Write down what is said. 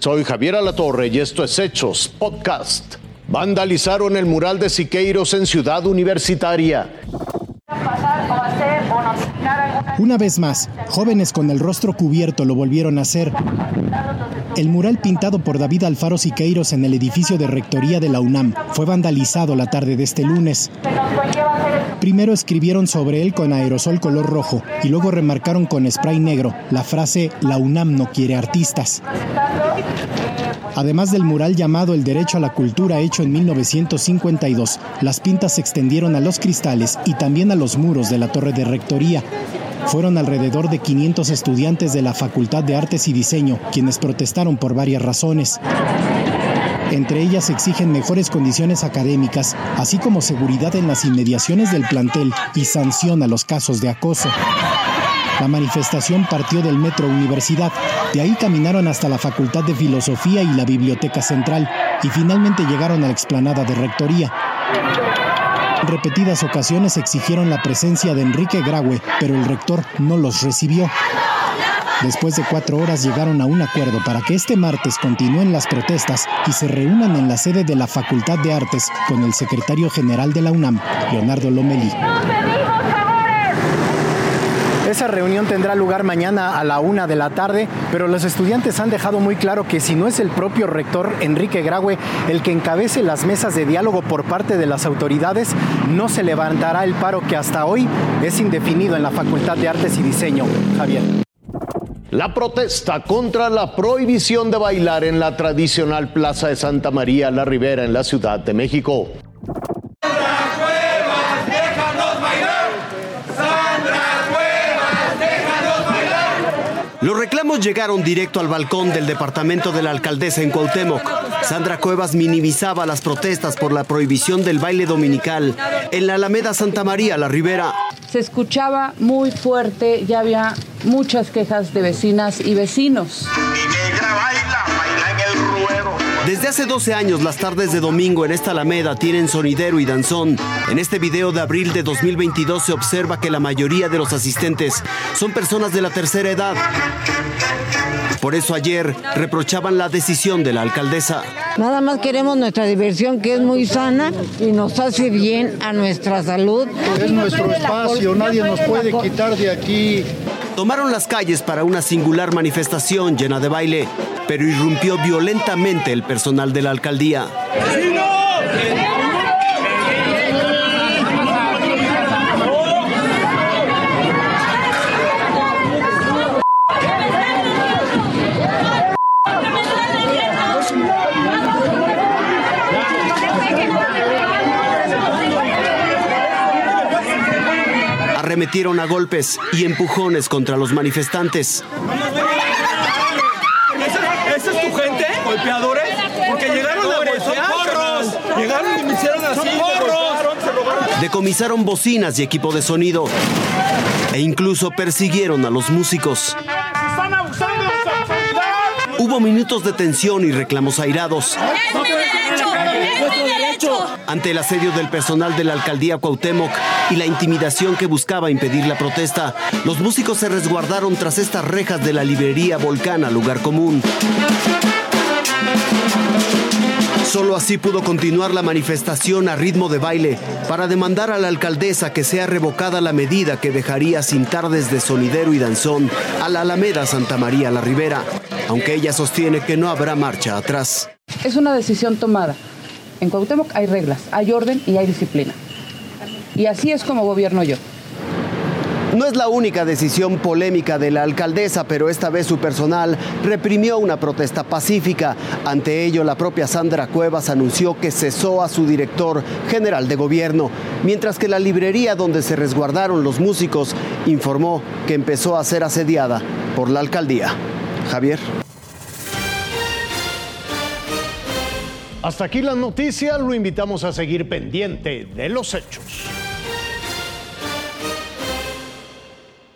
Soy Javier Alatorre y esto es Hechos Podcast. Vandalizaron el mural de Siqueiros en Ciudad Universitaria. Una vez más, jóvenes con el rostro cubierto lo volvieron a hacer. El mural pintado por David Alfaro Siqueiros en el edificio de rectoría de la UNAM fue vandalizado la tarde de este lunes. Primero escribieron sobre él con aerosol color rojo y luego remarcaron con spray negro la frase La UNAM no quiere artistas. Además del mural llamado El Derecho a la Cultura hecho en 1952, las pintas se extendieron a los cristales y también a los muros de la torre de rectoría. Fueron alrededor de 500 estudiantes de la Facultad de Artes y Diseño quienes protestaron por varias razones. Entre ellas exigen mejores condiciones académicas, así como seguridad en las inmediaciones del plantel y sanción a los casos de acoso. La manifestación partió del Metro Universidad, de ahí caminaron hasta la Facultad de Filosofía y la Biblioteca Central y finalmente llegaron a la explanada de Rectoría. Repetidas ocasiones exigieron la presencia de Enrique Graue, pero el rector no los recibió. Después de cuatro horas llegaron a un acuerdo para que este martes continúen las protestas y se reúnan en la sede de la Facultad de Artes con el secretario general de la UNAM, Leonardo Lomelí. Esa reunión tendrá lugar mañana a la una de la tarde, pero los estudiantes han dejado muy claro que si no es el propio rector Enrique Graue el que encabece las mesas de diálogo por parte de las autoridades, no se levantará el paro que hasta hoy es indefinido en la Facultad de Artes y Diseño. Javier. La protesta contra la prohibición de bailar en la tradicional Plaza de Santa María la Ribera en la Ciudad de México. Los reclamos llegaron directo al balcón del departamento de la alcaldesa en Cuauhtémoc. Sandra Cuevas minimizaba las protestas por la prohibición del baile dominical en la Alameda Santa María, la Ribera. Se escuchaba muy fuerte, ya había muchas quejas de vecinas y vecinos. Desde hace 12 años, las tardes de domingo en esta Alameda tienen sonidero y danzón. En este video de abril de 2022 se observa que la mayoría de los asistentes son personas de la tercera edad. Por eso ayer reprochaban la decisión de la alcaldesa. Nada más queremos nuestra diversión que es muy sana y nos hace bien a nuestra salud. Es nuestro espacio, nadie nos puede quitar de aquí. Tomaron las calles para una singular manifestación llena de baile, pero irrumpió violentamente el personal de la alcaldía. Arremetieron a golpes y empujones contra los manifestantes. ¿Esa es tu gente? ¿Golpeadores? Porque llegaron a golpear. Llegaron y me hicieron así. Decomisaron bocinas y equipo de sonido. E incluso persiguieron a los músicos. ¡Están abusando de su autoridad! Hubo minutos de tensión y reclamos airados. Ante el asedio del personal de la alcaldía Cuauhtémoc y la intimidación que buscaba impedir la protesta, los músicos se resguardaron tras estas rejas de la librería Volcana Lugar Común. Solo así pudo continuar la manifestación a ritmo de baile para demandar a la alcaldesa que sea revocada la medida que dejaría sin tardes de sonidero y danzón a la Alameda Santa María la Ribera, aunque ella sostiene que no habrá marcha atrás. Es una decisión tomada. En Cuauhtémoc hay reglas, hay orden y hay disciplina. Y así es como gobierno yo. No es la única decisión polémica de la alcaldesa, pero esta vez su personal reprimió una protesta pacífica. Ante ello, la propia Sandra Cuevas anunció que cesó a su director general de gobierno, mientras que la librería donde se resguardaron los músicos informó que empezó a ser asediada por la alcaldía. Javier. Hasta aquí las noticias, lo invitamos a seguir pendiente de los hechos.